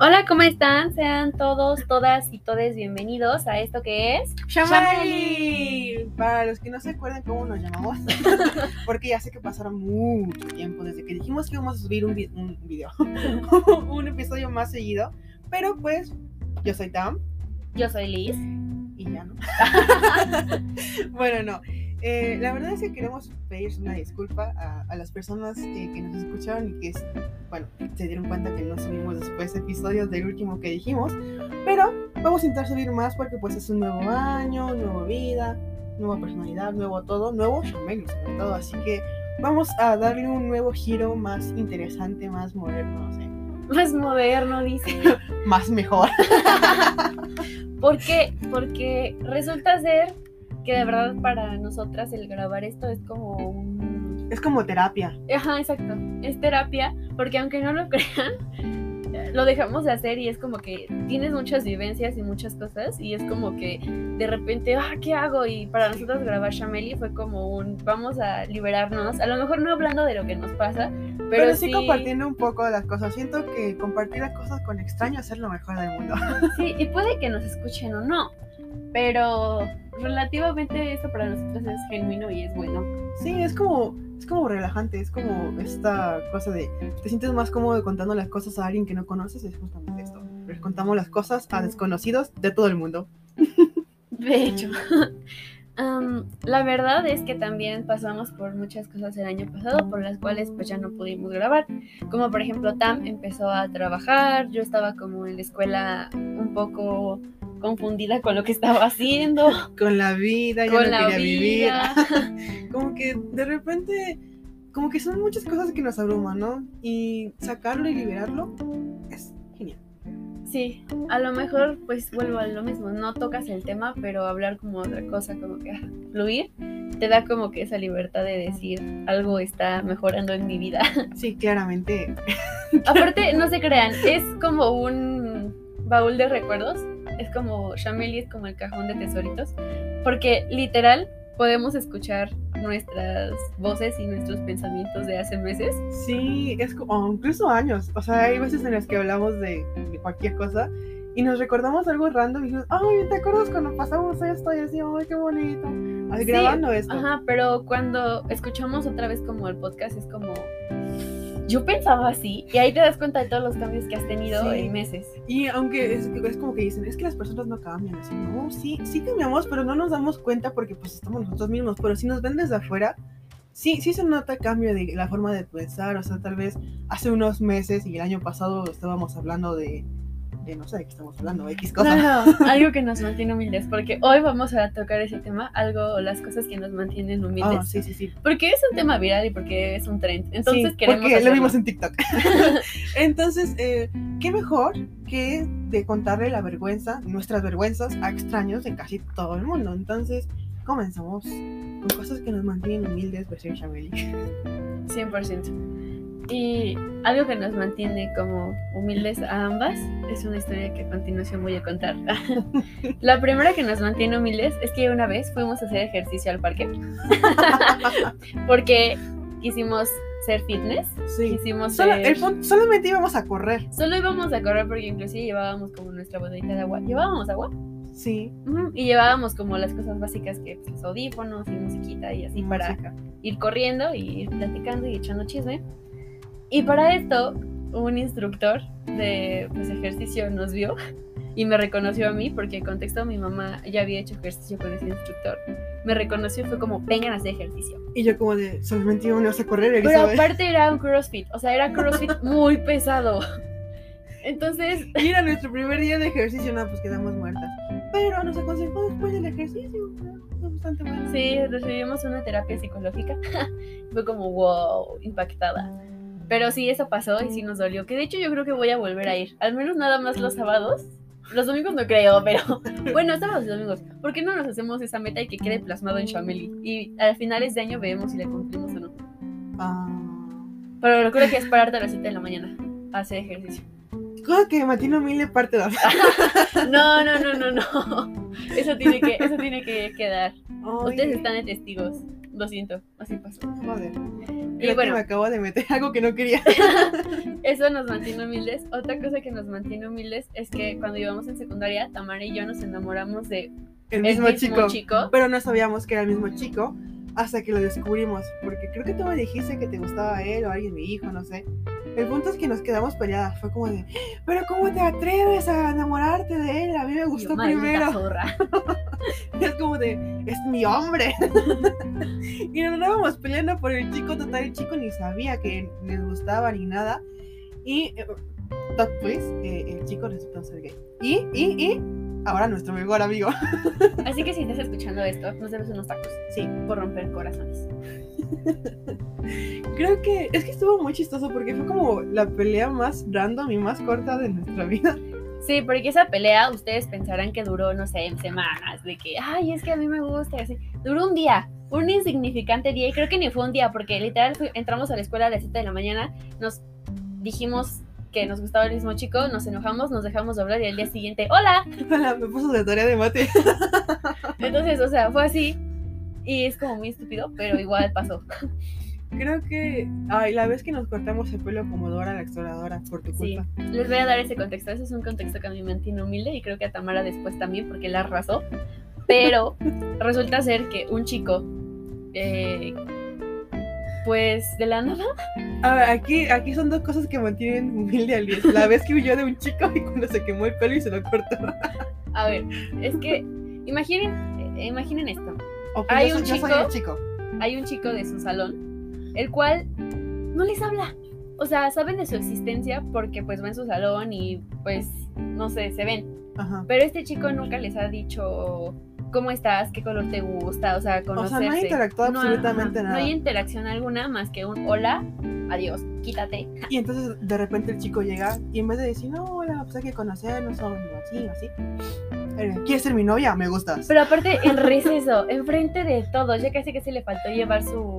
Hola, ¿cómo están? Sean todos, todas y todes bienvenidos a esto que es ¡Shamali! Para los que no se acuerdan cómo nos llamamos, porque ya sé que pasaron mucho tiempo desde que dijimos que íbamos a subir un, vi- un video, un episodio más seguido, pero pues yo soy Tam Yo soy Liz. y ya no. bueno, no. Eh, la verdad es que queremos pedir una disculpa a, a las personas eh, que nos escucharon y que, bueno, se dieron cuenta que no subimos después episodios del último que dijimos, pero vamos a intentar subir más porque pues es un nuevo año, nueva vida, nueva personalidad, nuevo todo, nuevo Shameli sobre todo, así que vamos a darle un nuevo giro más interesante, más moderno, no sé, Más moderno, dice. más mejor. ¿Por qué? Porque resulta ser que de verdad para nosotras el grabar esto es como un... Es como terapia. Ajá, exacto. Es terapia, porque aunque no lo crean, lo dejamos de hacer y es como que tienes muchas vivencias y muchas cosas y es como que de repente, ah, ¿qué hago? Y para nosotros grabar Shameli fue como un, vamos a liberarnos, a lo mejor no hablando de lo que nos pasa, pero, Pero, sí, compartiendo un poco de las cosas. Siento que compartir las cosas con extraños es lo mejor del mundo. Sí, y puede que nos escuchen o no, pero relativamente esto para nosotros es genuino y es bueno. Sí, es como, es como relajante, es como esta cosa de te sientes más cómodo contando las cosas a alguien que no conoces, es justamente esto. Les contamos las cosas a desconocidos de todo el mundo. De hecho, am, la verdad es que también pasamos por muchas cosas el año pasado por las cuales pues ya no pudimos grabar. Como por ejemplo Tam empezó a trabajar, yo estaba como en la escuela un poco confundida con lo que estaba haciendo, Con la vida, ya con no la quería vivir. vida. Como que de repente, como que son muchas cosas que nos abruman, ¿no? Y sacarlo y liberarlo es genial. Sí, a lo mejor pues vuelvo a lo mismo, no tocas el tema, pero hablar como otra cosa, como que fluir, te da como que esa libertad de decir algo está mejorando en mi vida. Sí, claramente. Aparte, no se crean, es como un baúl de recuerdos, es como Shameli es como el cajón de tesoritos, porque literal podemos escuchar nuestras voces y nuestros pensamientos de hace meses. Sí, es como, incluso años. O sea, hay veces en las que hablamos de, de cualquier cosa y nos recordamos algo random y decimos, ay, ¿te acuerdas cuando pasamos esto? Y así, ay, qué bonito. Así, Sí, grabando esto. Ajá, pero cuando escuchamos otra vez como el podcast es como yo pensaba así y ahí te das cuenta de todos los cambios que has tenido Sí. en meses. Y aunque es, es como que dicen, es que las personas no cambian. Así, no, sí, sí cambiamos, pero no nos damos cuenta porque pues estamos nosotros mismos. Pero si nos ven desde afuera, sí, sí se nota cambio de la forma de pensar. O sea, tal vez hace unos meses y el año pasado estábamos hablando de, de no sé de qué estamos hablando, X cosa. No, no, algo que nos mantiene humildes, porque hoy vamos a tocar ese tema, algo, las cosas que nos mantienen humildes. Ah, sí, sí, sí. Porque es un tema viral y porque es un trend. Entonces Sí, queremos. porque lo vimos en TikTok. Entonces, eh, ¿qué mejor que de contarle la vergüenza, nuestras vergüenzas a extraños de casi todo el mundo? Entonces, comenzamos con cosas que nos mantienen humildes, versión Shameli. 100%. Y algo que nos mantiene como humildes a ambas es una historia que a continuación voy a contar. La primera que nos mantiene humildes es que una vez fuimos a hacer ejercicio al parque porque quisimos ser fitness, Sí. quisimos Solo- ser... el punto- solamente íbamos a correr. Solo íbamos a correr porque inclusive llevábamos como nuestra botellita de agua. ¿Llevábamos agua? Sí. Y llevábamos como las cosas básicas que pues, los audífonos y musiquita y así para música. ir corriendo y ir platicando y echando chisme. Y para esto, un instructor de pues, ejercicio nos vio y me reconoció a mí, porque en contexto mi mamá ya había hecho ejercicio con ese instructor. Me reconoció y fue como, vengan a hacer ejercicio. Y yo como de, solamente íbamos a correr, Pero Elizabeth. aparte era un CrossFit, o sea, era CrossFit muy pesado. Entonces, Y era nuestro primer día de ejercicio, no, pues quedamos muertas. Pero nos aconsejó después del ejercicio. ¿no? Fue bastante bueno. sí, recibimos una terapia psicológica. fue como, wow, impactada. Pero sí, eso pasó y sí nos dolió. Que de hecho yo creo que voy a volver a ir. Al menos nada más los sábados. Los domingos no creo, pero bueno, sábados y domingos. ¿Por qué no nos hacemos esa meta y que quede plasmado en Shameli? Y a finales de año vemos si la cumplimos o no. Ah. Pero recuerda que es pararte a las 7 de la mañana a hacer ejercicio. Cosa que Matino Humilde parte 2. No, no, no, no, no. Eso tiene que, eso tiene que quedar. Ustedes están de testigos. Lo siento, así pasó. Joder. Y bueno. me acabo de meter algo que no quería. Eso nos mantiene humildes. Otra cosa que nos mantiene humildes es que cuando íbamos en secundaria, Tamara y yo nos enamoramos de El el mismo, chico. Pero no sabíamos que era el mismo chico hasta que lo descubrimos. Porque creo que tú me dijiste que te gustaba él o alguien, mi hijo, no sé. El punto es que nos quedamos peleadas. Fue como de, pero ¿cómo te atreves a enamorarte de él? A mí me yo, gustó "Maldita primero. zorra". Es como de, es mi hombre. y nos andábamos peleando por el chico. Total, el chico ni sabía que les gustaba ni nada. Y, eh, plot twist, eh, el chico resultó ser gay. Y, y, y, ahora nuestro mejor amigo. Así que si estás escuchando esto, nos debes unos tacos. Sí, por romper corazones. Creo que es que estuvo muy chistoso porque fue como la pelea más random y más corta de nuestra vida. Sí, porque esa pelea ustedes pensarán que duró, no sé, semanas, de que, ay, es que a mí me gusta, y así. Duró un día, un insignificante día, y creo que ni fue un día, porque literal entramos a la escuela a las 7 de la mañana, nos dijimos que nos gustaba el mismo chico, nos enojamos, nos dejamos de hablar y al día siguiente, ¡hola! Hola, me puso de tarea de mate. Entonces, o sea, fue así, y es como muy estúpido, pero igual pasó. Creo que, ay, la vez que nos cortamos el pelo como Dora la exploradora por tu Sí, culpa. les voy a dar ese contexto. Ese es un contexto que a mí me mantiene humilde y creo que a Tamara después también porque la arrasó. Pero resulta ser que un chico, eh, pues de la nada, A ver, aquí, aquí son dos cosas que mantienen humilde a Lies. La vez que huyó de un chico y cuando se quemó el pelo y se lo cortó. a ver, es que imaginen, eh, imaginen esto. Ok, Hay yo, un soy- yo soy chico- el chico. Hay un chico de su salón, el cual no les habla. O sea, saben de su existencia porque pues va en su salón y pues, no sé, se ven. Ajá. Pero este chico nunca les ha dicho cómo estás, qué color te gusta, o sea, O conocerse. sea, no ha interactuado No, absolutamente ajá, nada. No hay interacción alguna más que un hola, adiós, quítate. Y entonces de repente el chico llega y en vez de decir, no, hola, pues hay que conocernos o así, así. eh, ¿Quieres ser mi novia? Me gustas. Pero aparte, en receso, enfrente de todos, ya casi que se le faltó llevar su,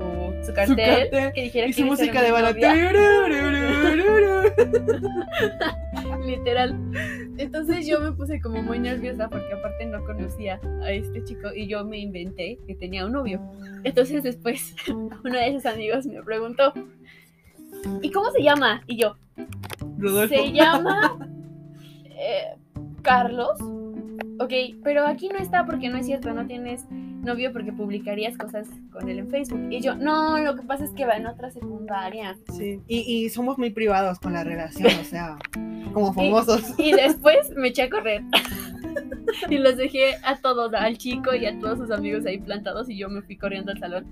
su cartel, cartel que dijera y su "¿Quieres ser música de bala. novia?". Literal. Entonces yo me puse como muy nerviosa porque aparte no conocía a este chico y yo me inventé que tenía un novio. Entonces después uno de sus amigos me preguntó, ¿y cómo se llama? Y yo, Rodolfo. se llama eh, Carlos. Ok, pero aquí no está porque no es cierto, no tienes novio porque publicarías cosas con él en Facebook. Y yo, no, lo que pasa es que va en otra secundaria. Sí. Y, y somos muy privados con la relación, o sea, como famosos. Y después me eché a correr. y los dejé a todos, al chico y a todos sus amigos ahí plantados y yo me fui corriendo al salón.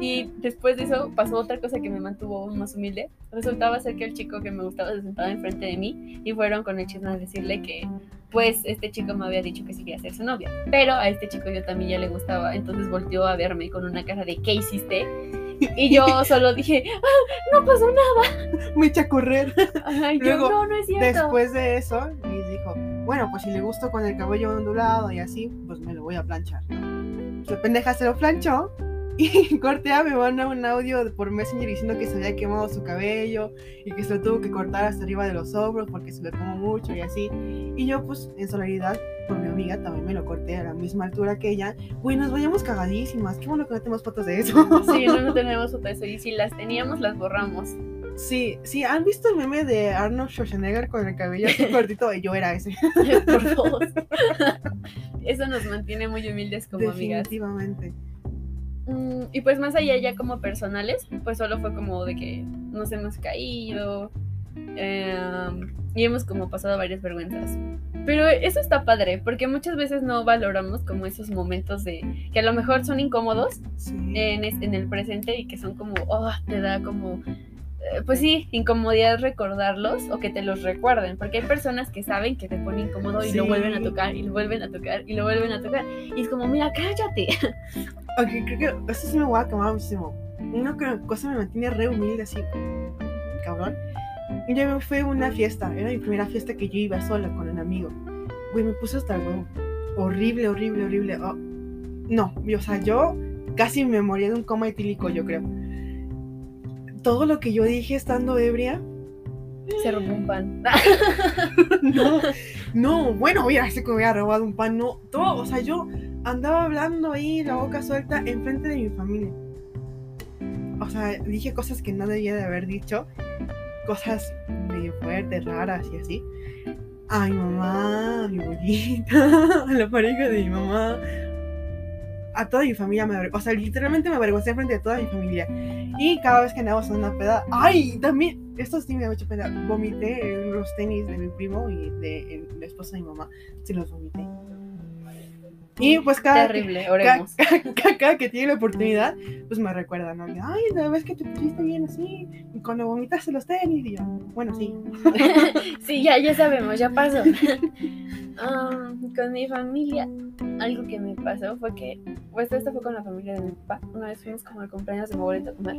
Y después de eso pasó otra cosa que me mantuvo más humilde. Resultaba ser que el chico que me gustaba se sentaba enfrente de mí y fueron con el chisme a decirle que pues este chico me había dicho que sí quería ser su novia. Pero a este chico yo también ya le gustaba, entonces volteó a verme con una cara de ¿qué hiciste? Y yo solo dije, "Ah, no pasó nada. Me eché a correr. Ajá, y yo, Luego, no, no es cierto. Después de eso, bueno, pues si le gusto con el cabello ondulado y así, pues me lo voy a planchar. ¿no? La pendeja se lo planchó y Cortea me manda un audio por Messenger diciendo que se había quemado su cabello y que se lo tuvo que cortar hasta arriba de los hombros porque se lo quemó mucho y así. Y yo, pues, en solidaridad por mi amiga, también me lo corté a la misma altura que ella. Güey, nos vayamos cagadísimas. Qué bueno que no tenemos fotos de eso. Sí, no, no tenemos foto de eso. Y si las teníamos, las borramos. Sí, sí, ¿han visto el meme de Arnold Schwarzenegger con el cabello así cortito? Yo era ese. Por dos. Eso nos mantiene muy humildes como amigas. Definitivamente. Mm, y pues más allá ya como personales, pues solo fue como de que nos hemos caído em, y hemos como pasado varias vergüenzas. Pero eso está padre, porque muchas veces no valoramos como esos momentos de que a lo mejor son incómodos Sí. en, es- en el presente y que son como, oh, te da como, eh, pues sí, incomodidad recordarlos o que te los recuerden, porque hay personas que saben que te pone incómodo y lo Sí. vuelven a tocar y lo vuelven a tocar y lo vuelven a tocar. Y es como, mira, cállate. Ok, creo que eso sí me voy a quemar muchísimo. Una co- cosa me mantiene re humilde así, cabrón. Yo me fui a una fiesta, era mi primera fiesta que yo iba sola con un amigo. Güey, me puse hasta el huevo. Horrible, horrible, horrible. Oh, no, o sea, yo casi me moría de un coma etílico, yo creo. Todo lo que yo dije estando ebria, Se rompe un pan. no, no, bueno, mira, sé que me había robado un pan, no, todo, o sea, yo andaba hablando ahí, la boca suelta, enfrente de mi familia. O o sea, dije cosas que no debía de haber dicho, cosas medio fuertes, raras y así. A mi mamá, a mi abuelita, a la pareja de mi mamá, a toda mi familia me avergoncé, o sea, literalmente me avergoncé frente a toda mi familia. Y cada vez que andamos en una peda, ¡ay! También, esto sí me da mucha pena, vomité en los tenis de mi primo y de, la esposa de mi mamá, sí los vomité. Y pues cada, Terrible, ca- oremos. ca- cada que tiene la oportunidad, pues me recuerda, ¿no? Ay, la vez que te pusiste bien así, y cuando vomitaste los tenis, y yo, bueno, sí. Sí, ya, ya sabemos, ya pasó. Um, con mi familia, algo que me pasó fue que, pues esto fue con la familia de mi papá. Una vez fuimos como al cumpleaños de mi abuelito a comer.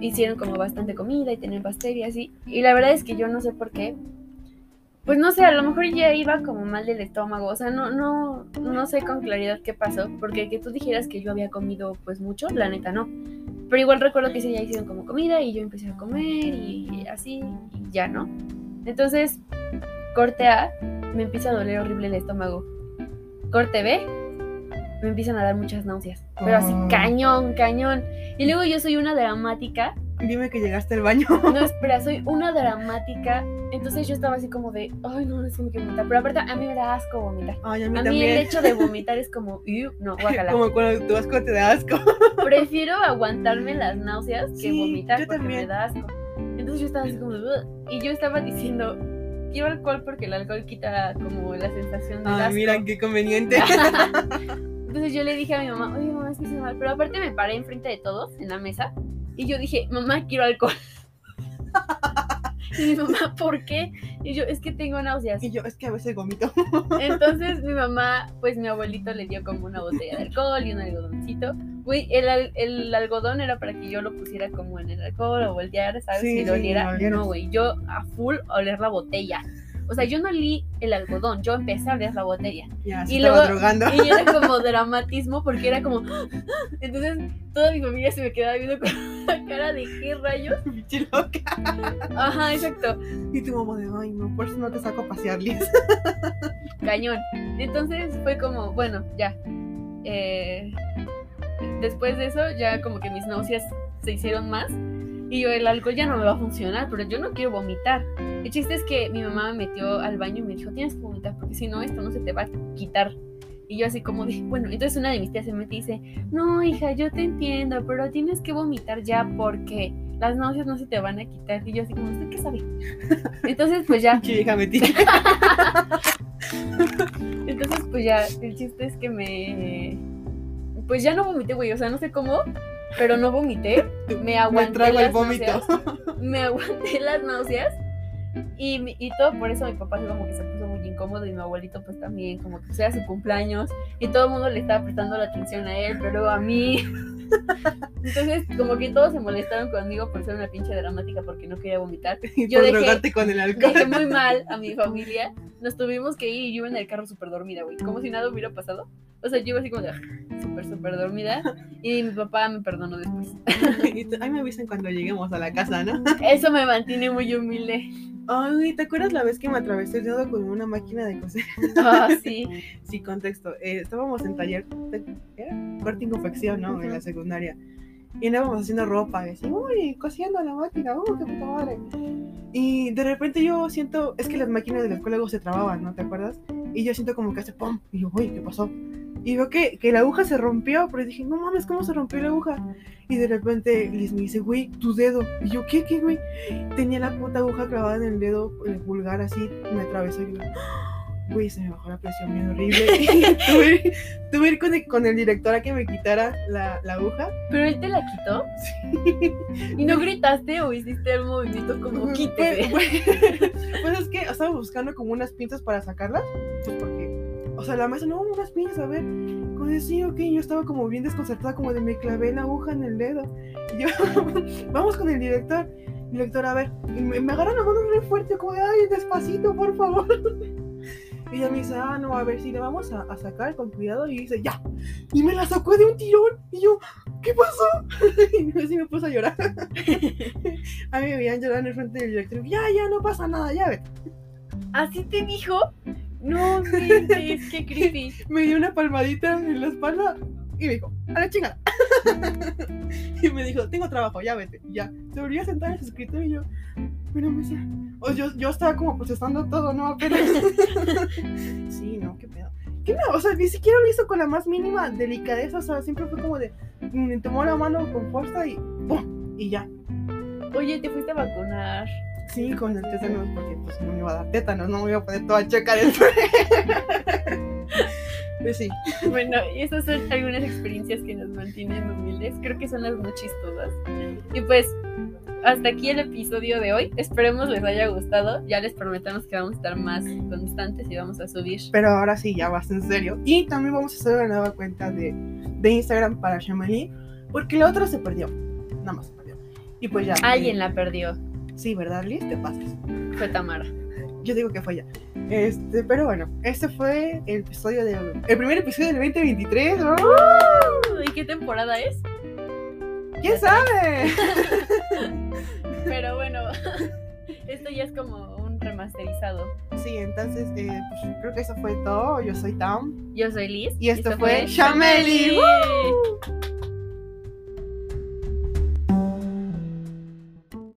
Hicieron como bastante comida y tenían pastel y así. Y la verdad es que yo no sé por qué. Pues no sé, a lo mejor ya iba como mal del estómago. O sea, no, no, no sé con claridad qué pasó. Porque que tú dijeras que yo había comido pues mucho, la neta no. Pero igual recuerdo que ese día hicieron como comida y yo empecé a comer y así y ya, ¿no? Entonces, corte A, me empieza a doler horrible el estómago. Corte B, me empiezan a dar muchas náuseas. Pero así, cañón, cañón. Y luego yo soy una dramática. Dime que llegaste al baño. No, espera, soy una dramática. Entonces yo estaba así como de, ay, no, no sé qué vomitar. Pero aparte, a mí me da asco vomitar. Ay, a mí A mí también. el hecho de vomitar es como, no, guácala. Como cuando tu asco te da asco. Prefiero aguantarme las náuseas que Sí, vomitar yo porque también. me da asco. Entonces yo estaba así como, "Ugh", y yo estaba diciendo, quiero alcohol porque el alcohol quita como la sensación de Ay, asco. mira qué conveniente. Entonces yo le dije a mi mamá, oye mamá, es que hice mal. Pero aparte me paré enfrente de todos en la mesa y yo dije, mamá, quiero alcohol. y mi mamá, ¿por qué? Y yo, es que tengo náuseas. y yo, es que a veces vomito. Entonces mi mamá, pues mi abuelito le dio como una botella de alcohol y un algodoncito. Güey, el, el algodón era para que yo lo pusiera como en el alcohol o voltear, ¿sabes? Sí, sí, lo oliera. No, güey, yo a full oler la botella. O sea, yo no olí el algodón, yo empecé a oler la botella. Ya, se Y luego- drogando. Y era como dramatismo porque era como... Entonces toda mi familia se me quedaba viendo con la cara de qué rayos. Loca. Ajá, exacto. Y tu mamá de, ay, no, por eso no te saco a pasear, Liz. cañón. Entonces fue como, bueno, ya. Eh, después de eso, ya como que mis náuseas se hicieron más. Y yo, el alcohol ya no me va a funcionar, pero yo no quiero vomitar. El chiste es que mi mamá me metió al baño y me dijo, tienes que vomitar, porque si no, esto no se te va a quitar. Y yo así como de, bueno, entonces una de mis tías se mete y dice, no, hija, yo te entiendo, pero tienes que vomitar ya porque las náuseas no se te van a quitar. Y yo así como, ¿usted qué sabe? Entonces, pues ya, Pinche vieja metida. Entonces, pues ya, el chiste es que me. Pues ya no vomité, güey. O sea, no sé cómo, pero no vomité. Me aguanté. Me trago el las vómito. náuseas, me aguanté las náuseas. Y, y todo por eso mi papá como que se puso muy incómodo y mi abuelito pues también, como que era su cumpleaños y todo el mundo le estaba prestando la atención a él, pero a mí. Entonces como que todos se molestaron conmigo por ser una pinche dramática porque no quería vomitar. Y Yo por dejé- drogarte con el alcohol. Dejé muy mal a mi familia. Nos tuvimos que ir y yo iba en el carro súper dormida, güey. Como si nada hubiera pasado. O sea, yo iba así como de "Ah", súper, súper dormida. Y mi papá me perdonó después. Y tú, Ay, me avisan cuando lleguemos a la casa, ¿no? Eso me mantiene muy humilde. Ay, ¿te acuerdas la vez que me atravesé el dedo con una máquina de coser? Ah, sí. Sí, contexto. eh, estábamos en taller, de- ¿era? Corte y confección, ¿no? En la secundaria. Y andábamos haciendo ropa, y así, uy, cosiendo la máquina, uy, qué puta madre. Y de repente yo siento, es que las máquinas de la escuela luego se trababan, ¿no? ¿Te acuerdas? Y yo siento como que hace pum, y yo, uy, ¿qué pasó? Y veo que, que la aguja se rompió, pero dije, no mames, ¿cómo se rompió la aguja? Y de repente Liz me dice, güey, tu dedo. Y yo, ¿qué, qué, güey? Tenía la puta aguja clavada en el dedo, el pulgar así, me atravesó y yo, güey, se me bajó la presión bien horrible. Tuve, tuve que ir con el, con el director a que me quitara la, la aguja. Pero él te la quitó. ¿Y no gritaste o hiciste el movimiento como quítese? Pues, pues es que estaba buscando como unas pinzas para sacarlas, pues porque, o sea, la maestra, no, unas pinzas, a ver. Como de, sí, ok, yo estaba como bien desconcertada, como de me clavé la aguja en el dedo. Y yo, vamos con el director. Director, a ver, y me, me agarra la mano re fuerte, como de, ay, despacito, por favor. Y ella me dice, ah, no, a ver, si le vamos a, a sacar con cuidado. Y dice, ya. Y me la sacó de un tirón. Y yo, ¿qué pasó? Y así me puse a llorar. A mí me veían llorar en el frente del director. Ya, ya, no pasa nada, ya ve. ¿Así te dijo? No, inventes, qué creepy. Me dio una palmadita en la espalda y me dijo, a la chingada. y me dijo, tengo trabajo, ya vete. Ya, se volvió a sentar en su escritorio y yo, pero me decía, o yo, yo estaba como procesando todo, ¿no? Apenas. sí, no, qué pedo. ¿Qué no? O sea, ni siquiera lo hizo con la más mínima delicadeza, o sea, siempre fue como de, me tomó la mano con fuerza y ¡pum! Y ya. Oye, ¿te fuiste a vacunar? Sí, con el tétanos, porque pues no me iba a dar tétanos, no me iba a poner toda checa después. pues sí. Bueno, y esas son algunas experiencias que nos mantienen humildes. Creo que son las más chistosas. Y pues, hasta aquí el episodio de hoy. Esperemos les haya gustado. Ya les prometemos que vamos a estar más constantes y vamos a subir. Pero ahora sí, ya vas en serio. Y también vamos a hacer una nueva cuenta de, de Instagram para Shamali, porque la otra se perdió. Nada más se perdió. Y pues ya. Alguien eh, la perdió. Sí, ¿verdad, Liz? Te pasas. Fue Tamara. Yo digo que fue ella. Este, pero bueno, este fue el episodio de el primer episodio del 2023. ¡Oh! ¿Y qué temporada es? ¿Quién sabe? Pero bueno, esto ya es como un remasterizado. Sí, entonces eh, pues, creo que eso fue todo. Yo soy Tam Yo soy Liz. y esto, fue Shameli. ¡Woo!